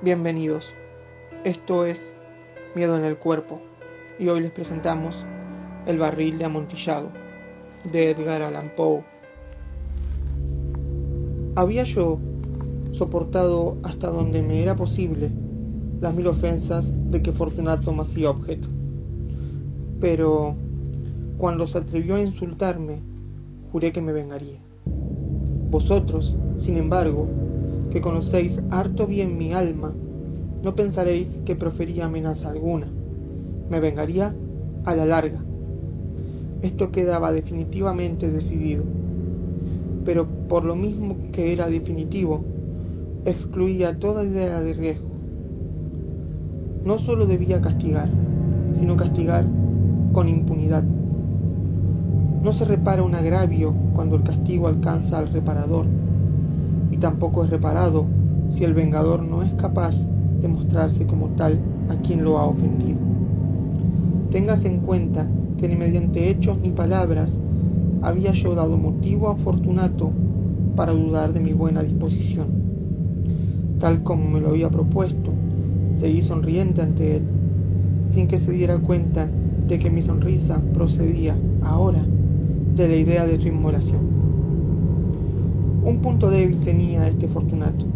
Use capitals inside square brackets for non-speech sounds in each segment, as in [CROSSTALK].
Bienvenidos. Esto es Miedo en el Cuerpo y hoy les presentamos El barril de amontillado de Edgar Allan Poe. Había yo soportado hasta donde me era posible las mil ofensas de que Fortunato me hacía objeto. Pero cuando se atrevió a insultarme, juré que me vengaría. Vosotros, sin embargo, que conocéis harto bien mi alma, no pensaréis que profería amenaza alguna. Me vengaría a la larga. Esto quedaba definitivamente decidido. Pero por lo mismo que era definitivo, excluía toda idea de riesgo. No solo debía castigar, sino castigar con impunidad. No se repara un agravio cuando el castigo alcanza al reparador y tampoco es reparado si el vengador no es capaz de mostrarse como tal a quien lo ha ofendido. Téngase en cuenta que ni mediante hechos ni palabras había yo dado motivo a Fortunato para dudar de mi buena disposición. Tal como me lo había propuesto, seguí sonriente ante él, sin que se diera cuenta de que mi sonrisa procedía ahora de la idea de su inmolación. Un punto débil tenía este Fortunato,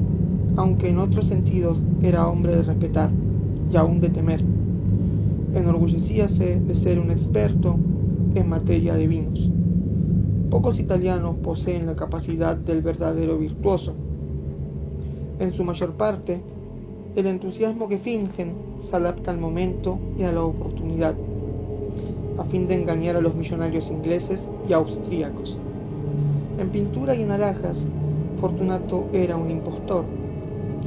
aunque en otros sentidos era hombre de respetar y aún de temer. Enorgullecíase de ser un experto en materia de vinos. Pocos italianos poseen la capacidad del verdadero virtuoso. En su mayor parte, el entusiasmo que fingen se adapta al momento y a la oportunidad, a fin de engañar a los millonarios ingleses y austríacos. En pintura y en alhajas, Fortunato era un impostor,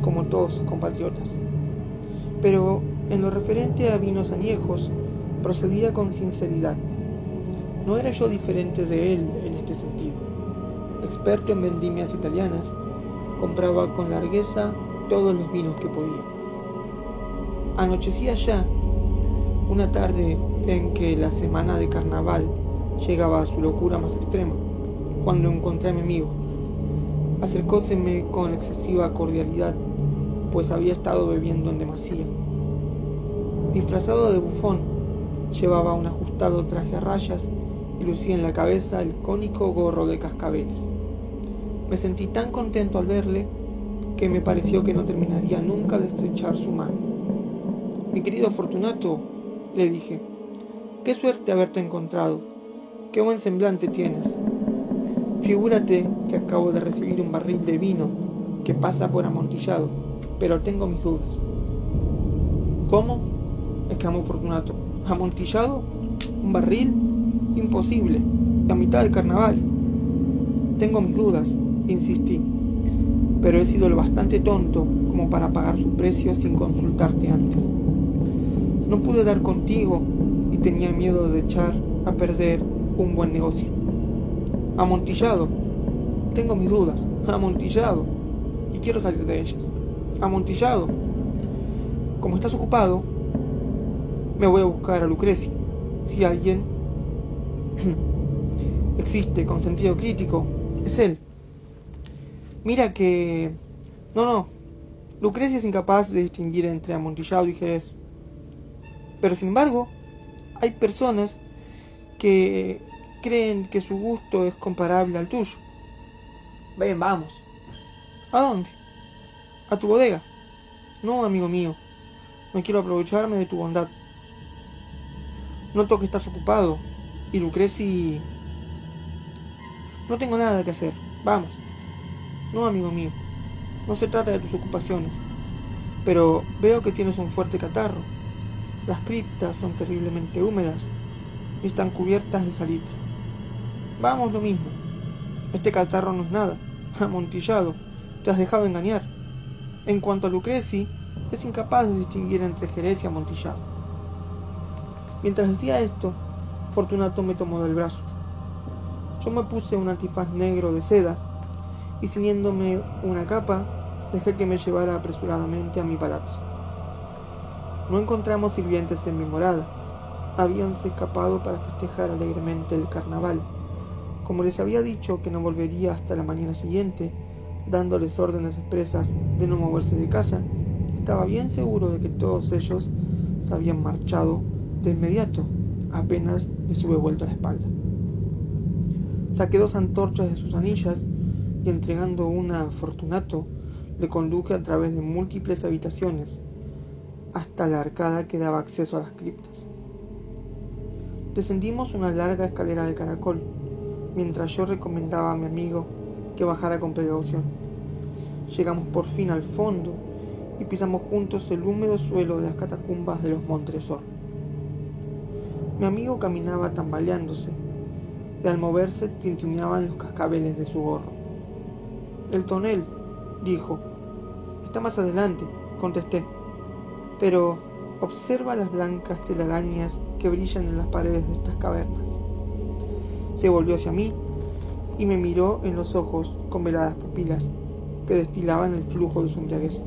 como todos sus compatriotas. Pero en lo referente a vinos añejos, procedía con sinceridad. No era yo diferente de él en este sentido. Experto en vendimias italianas, compraba con largueza todos los vinos que podía. Anochecía ya, una tarde en que la semana de carnaval llegaba a su locura más extrema cuando encontré a mi amigo. Acercóseme con excesiva cordialidad, pues había estado bebiendo en demasía. Disfrazado de bufón, llevaba un ajustado traje a rayas y lucía en la cabeza el cónico gorro de cascabeles. Me sentí tan contento al verle que me pareció que no terminaría nunca de estrechar su mano. Mi querido Fortunato, le dije, qué suerte haberte encontrado, qué buen semblante tienes. Figúrate que acabo de recibir un barril de vino que pasa por amontillado, pero tengo mis dudas. ¿Cómo? exclamó Fortunato. ¿Amontillado? ¿Un barril? Imposible. La mitad del carnaval. Tengo mis dudas, insistí, pero he sido lo bastante tonto como para pagar su precio sin consultarte antes. No pude dar contigo y tenía miedo de echar a perder un buen negocio. Amontillado. Tengo mis dudas. Amontillado. Y quiero salir de ellas. Amontillado. Como estás ocupado, me voy a buscar a Lucrecia. Si alguien [CLEARS THROAT] existe con sentido crítico, es él. Mira que... No, no. Lucrecia es incapaz de distinguir entre amontillado y jerez. Pero sin embargo, hay personas que creen que su gusto es comparable al tuyo. Ven, vamos. ¿A dónde? A tu bodega. No, amigo mío. No quiero aprovecharme de tu bondad. Noto que estás ocupado. Y Lucreci... No tengo nada que hacer. Vamos. No, amigo mío. No se trata de tus ocupaciones. Pero veo que tienes un fuerte catarro. Las criptas son terriblemente húmedas y están cubiertas de salitre. Vamos lo mismo. Este catarro no es nada. [LAUGHS] Amontillado. Te has dejado engañar. En cuanto a Lucreci, es incapaz de distinguir entre Jerez y amontillado. Mientras decía esto, Fortunato me tomó del brazo. Yo me puse un antifaz negro de seda y ciñéndome una capa, dejé que me llevara apresuradamente a mi palazzo. No encontramos sirvientes en mi morada. Habíanse escapado para festejar alegremente el carnaval como les había dicho que no volvería hasta la mañana siguiente, dándoles órdenes expresas de no moverse de casa, estaba bien seguro de que todos ellos se habían marchado de inmediato, apenas les hube vuelto la espalda. Saqué dos antorchas de sus anillas y entregando una a Fortunato, le conduje a través de múltiples habitaciones hasta la arcada que daba acceso a las criptas. Descendimos una larga escalera de caracol, mientras yo recomendaba a mi amigo que bajara con precaución. Llegamos por fin al fondo y pisamos juntos el húmedo suelo de las catacumbas de los Montresor. Mi amigo caminaba tambaleándose y al moverse tintineaban los cascabeles de su gorro. El tonel, dijo. Está más adelante, contesté. Pero observa las blancas telarañas que brillan en las paredes de estas cavernas. Se volvió hacia mí y me miró en los ojos con veladas pupilas que destilaban el flujo de su embriaguez.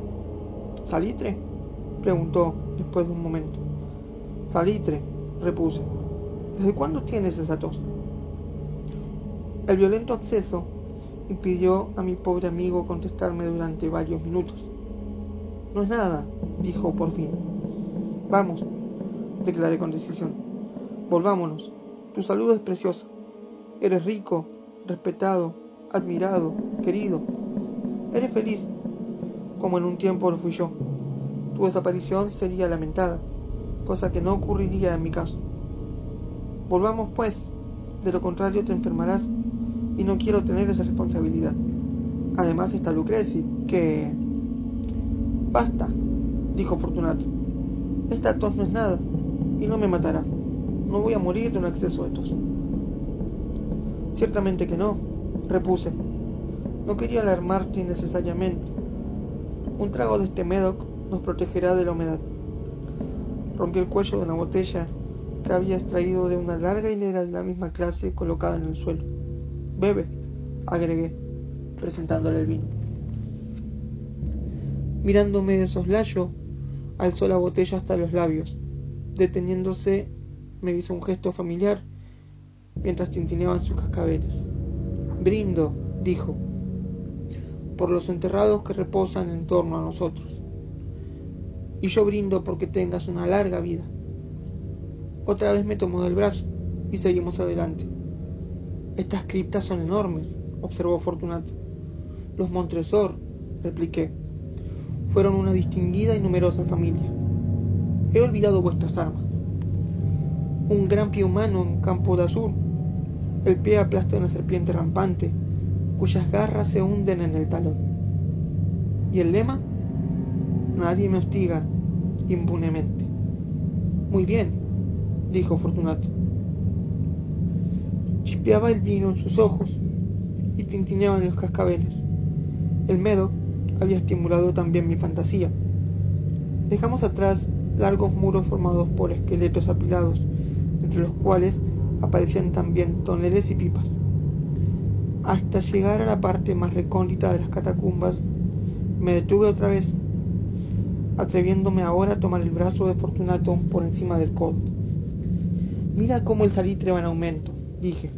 ¿Salitre? preguntó después de un momento. Salitre, repuse. ¿Desde cuándo tienes esa tos? El violento acceso impidió a mi pobre amigo contestarme durante varios minutos. No es nada, dijo por fin. Vamos, declaré con decisión. Volvámonos. Tu salud es preciosa. Eres rico, respetado, admirado, querido. Eres feliz, como en un tiempo lo fui yo. Tu desaparición sería lamentada, cosa que no ocurriría en mi caso. Volvamos, pues, de lo contrario te enfermarás y no quiero tener esa responsabilidad. Además está Lucreci, que... Basta, dijo Fortunato. Esta tos no es nada y no me matará. No voy a morir de un exceso de tos. Ciertamente que no, repuse. No quería alarmarte innecesariamente. Un trago de este Medoc nos protegerá de la humedad. Rompí el cuello de una botella que había extraído de una larga hilera de la misma clase colocada en el suelo. Bebe, agregué, presentándole el vino. Mirándome de soslayo, alzó la botella hasta los labios. Deteniéndose, me hizo un gesto familiar mientras tintineaban sus cascabeles. Brindo, dijo, por los enterrados que reposan en torno a nosotros. Y yo brindo porque tengas una larga vida. Otra vez me tomó del brazo y seguimos adelante. Estas criptas son enormes, observó Fortunato. Los Montresor, repliqué, fueron una distinguida y numerosa familia. He olvidado vuestras armas. Un gran pie humano en campo de azur. El pie aplasta una serpiente rampante, cuyas garras se hunden en el talón. ¿Y el lema? Nadie me hostiga impunemente. Muy bien, dijo Fortunato. Chispeaba el vino en sus ojos y tintineaban los cascabeles. El medo había estimulado también mi fantasía. Dejamos atrás largos muros formados por esqueletos apilados, entre los cuales aparecían también toneles y pipas. Hasta llegar a la parte más recóndita de las catacumbas, me detuve otra vez, atreviéndome ahora a tomar el brazo de Fortunato por encima del codo. Mira cómo el salitre va en aumento, dije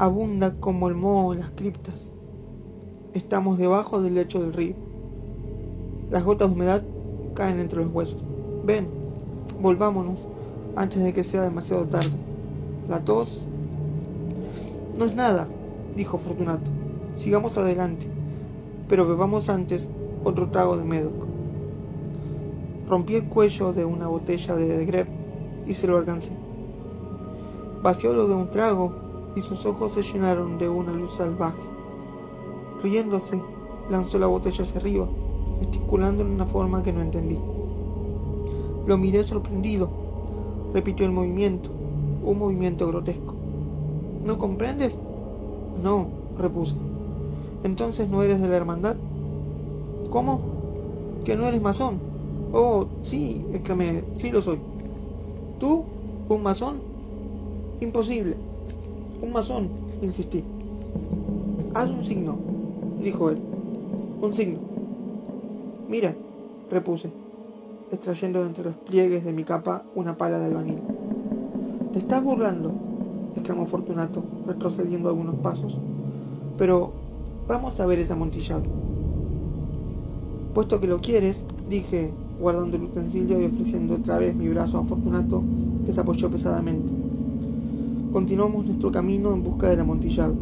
abunda como el moho en las criptas. Estamos debajo del lecho del río. Las gotas de humedad caen entre los huesos. Ven, volvámonos antes de que sea demasiado tarde. La tos... No es nada, dijo Fortunato. Sigamos adelante, pero bebamos antes otro trago de Medoc. Rompí el cuello de una botella de Greb y se lo alcancé. Vaciólo de un trago y sus ojos se llenaron de una luz salvaje. Riéndose, lanzó la botella hacia arriba, gesticulando en una forma que no entendí. Lo miré sorprendido. Repitió el movimiento, un movimiento grotesco. ¿No comprendes? No, repuse. ¿Entonces no eres de la hermandad? ¿Cómo? ¿Que no eres masón? Oh, sí, exclamé, sí lo soy. ¿Tú? ¿Un masón? Imposible. Un masón, insistí. Haz un signo, dijo él. Un signo. Mira, repuse, extrayendo entre los pliegues de mi capa una pala de albañil. Te estás burlando, exclamó Fortunato, retrocediendo algunos pasos. Pero vamos a ver ese amontillado. Puesto que lo quieres, dije, guardando el utensilio y ofreciendo otra vez mi brazo a Fortunato, que se apoyó pesadamente. Continuamos nuestro camino en busca del amontillado.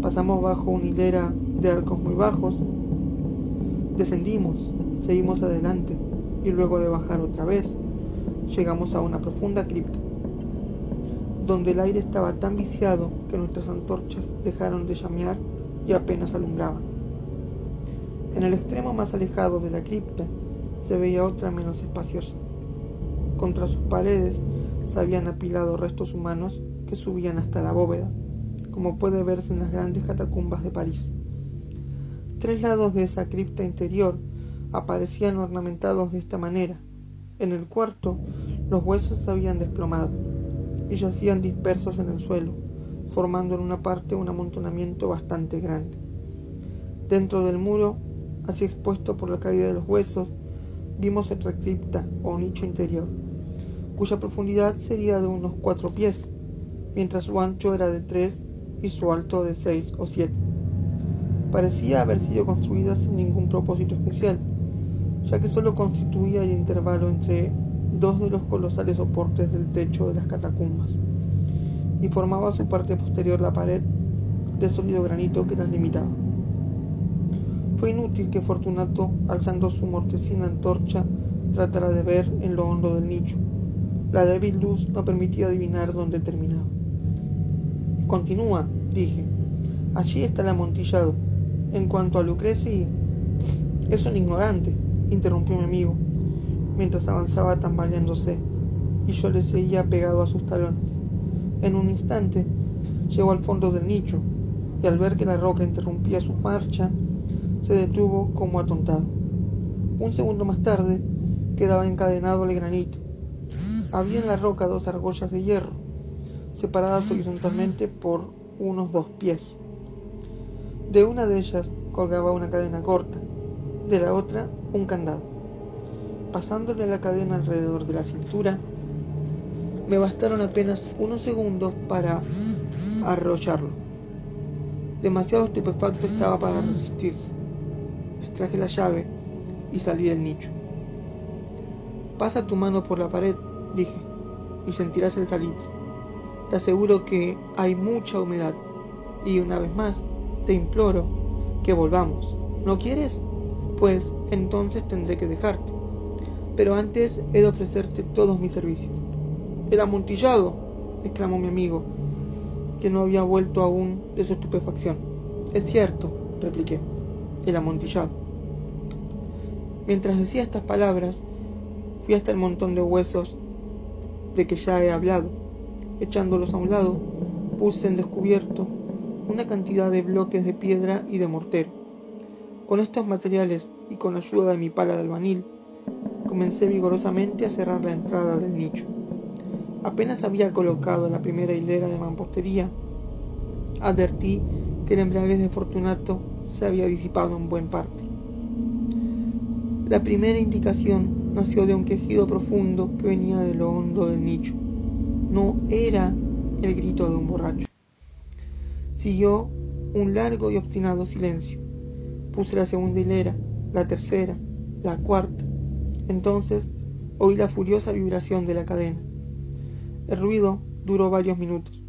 Pasamos bajo una hilera de arcos muy bajos. Descendimos, seguimos adelante y luego de bajar otra vez, llegamos a una profunda cripta, donde el aire estaba tan viciado que nuestras antorchas dejaron de llamear y apenas alumbraban. En el extremo más alejado de la cripta se veía otra menos espaciosa. Contra sus paredes se habían apilado restos humanos que subían hasta la bóveda, como puede verse en las grandes catacumbas de París. Tres lados de esa cripta interior aparecían ornamentados de esta manera. En el cuarto, los huesos se habían desplomado y yacían dispersos en el suelo, formando en una parte un amontonamiento bastante grande. Dentro del muro, así expuesto por la caída de los huesos, vimos otra cripta o nicho interior, cuya profundidad sería de unos cuatro pies, mientras su ancho era de tres y su alto de seis o siete. Parecía haber sido construida sin ningún propósito especial, ya que sólo constituía el intervalo entre dos de los colosales soportes del techo de las catacumbas, y formaba su parte posterior la pared de sólido granito que las limitaba. Fue inútil que Fortunato, alzando su mortecina antorcha, tratara de ver en lo hondo del nicho, la débil luz no permitía adivinar dónde terminaba. Continúa, dije. Allí está el amontillado. En cuanto a Lucreci, es un ignorante, interrumpió mi amigo, mientras avanzaba tambaleándose, y yo le seguía pegado a sus talones. En un instante llegó al fondo del nicho, y al ver que la roca interrumpía su marcha, se detuvo como atontado. Un segundo más tarde quedaba encadenado al granito, había en la roca dos argollas de hierro, separadas horizontalmente por unos dos pies. De una de ellas colgaba una cadena corta, de la otra un candado. Pasándole la cadena alrededor de la cintura, me bastaron apenas unos segundos para arrollarlo. Demasiado estupefacto estaba para resistirse. Extraje la llave y salí del nicho. Pasa tu mano por la pared dije, y sentirás el salitre. Te aseguro que hay mucha humedad. Y una vez más, te imploro que volvamos. ¿No quieres? Pues entonces tendré que dejarte. Pero antes he de ofrecerte todos mis servicios. El amontillado, exclamó mi amigo, que no había vuelto aún de su estupefacción. Es cierto, repliqué, el amontillado. Mientras decía estas palabras, fui hasta el montón de huesos de que ya he hablado. Echándolos a un lado, puse en descubierto una cantidad de bloques de piedra y de mortero. Con estos materiales y con ayuda de mi pala de albanil, comencé vigorosamente a cerrar la entrada del nicho. Apenas había colocado la primera hilera de mampostería, advertí que el embriaguez de Fortunato se había disipado en buen parte. La primera indicación nació de un quejido profundo que venía de lo hondo del nicho. No era el grito de un borracho. Siguió un largo y obstinado silencio. Puse la segunda hilera, la tercera, la cuarta. Entonces oí la furiosa vibración de la cadena. El ruido duró varios minutos,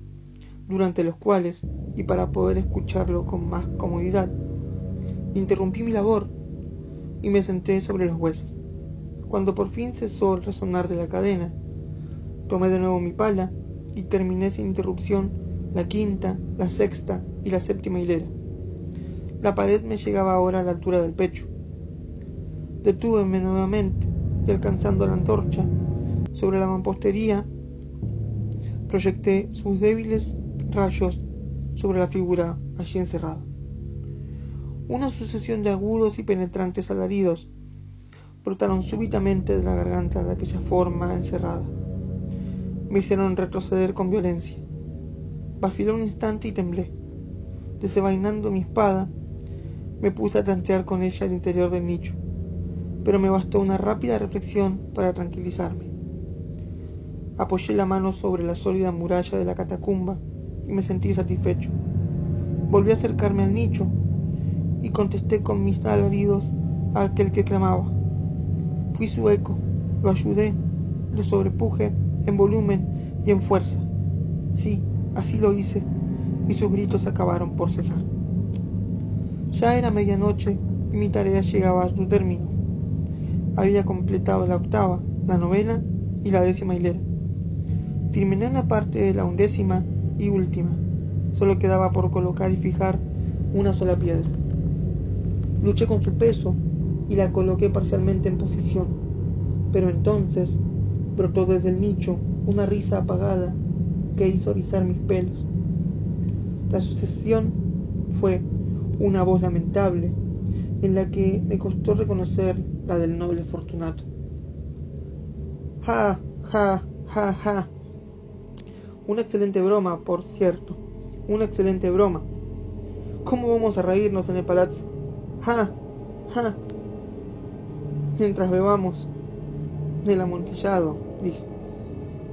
durante los cuales, y para poder escucharlo con más comodidad, interrumpí mi labor y me senté sobre los huesos. Cuando por fin cesó el resonar de la cadena, tomé de nuevo mi pala y terminé sin interrupción la quinta, la sexta y la séptima hilera. La pared me llegaba ahora a la altura del pecho. Detúveme nuevamente y alcanzando la antorcha sobre la mampostería, proyecté sus débiles rayos sobre la figura allí encerrada. Una sucesión de agudos y penetrantes alaridos brotaron súbitamente de la garganta de aquella forma encerrada. Me hicieron retroceder con violencia. Vacilé un instante y temblé. Desenvainando mi espada, me puse a tantear con ella el interior del nicho, pero me bastó una rápida reflexión para tranquilizarme. Apoyé la mano sobre la sólida muralla de la catacumba y me sentí satisfecho. Volví a acercarme al nicho y contesté con mis alaridos a aquel que clamaba. Fui su eco, lo ayudé, lo sobrepuje en volumen y en fuerza. Sí, así lo hice, y sus gritos acabaron por cesar. Ya era medianoche y mi tarea llegaba a su término. Había completado la octava, la novena y la décima hilera. Terminé una parte de la undécima y última. Solo quedaba por colocar y fijar una sola piedra. Luché con su peso y la coloqué parcialmente en posición. Pero entonces brotó desde el nicho una risa apagada que hizo rizar mis pelos. La sucesión fue una voz lamentable en la que me costó reconocer la del noble Fortunato. Ja, ja, ja, ja. Una excelente broma, por cierto. Una excelente broma. ¿Cómo vamos a reírnos en el palazzo? Ja, ja. Mientras bebamos. El amontillado, dije.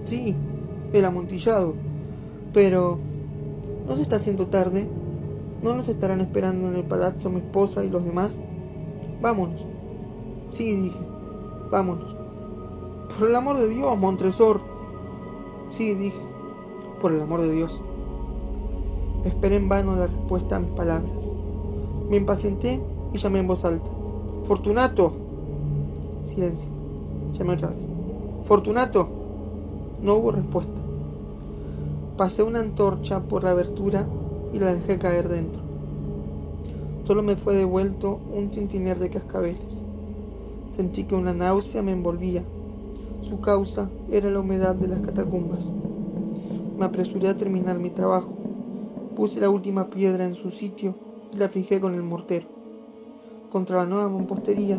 Sí, el amontillado. Pero... ¿No se está haciendo tarde? ¿No nos estarán esperando en el palazzo mi esposa y los demás? Vámonos. Sí, dije. Vámonos. Por el amor de Dios, Montresor. Sí, dije. Por el amor de Dios. Esperé en vano la respuesta a mis palabras. Me impacienté y llamé en voz alta. Fortunato. Silencio. Llamé otra vez. Fortunato. No hubo respuesta. Pasé una antorcha por la abertura y la dejé caer dentro. Solo me fue devuelto un tintinear de cascabeles. Sentí que una náusea me envolvía. Su causa era la humedad de las catacumbas. Me apresuré a terminar mi trabajo. Puse la última piedra en su sitio y la fijé con el mortero. Contra la nueva mampostería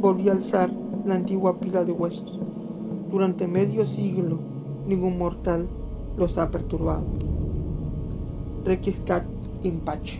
volví a alzar la antigua pila de huesos. Durante medio siglo ningún mortal los ha perturbado. Requiescat in pace.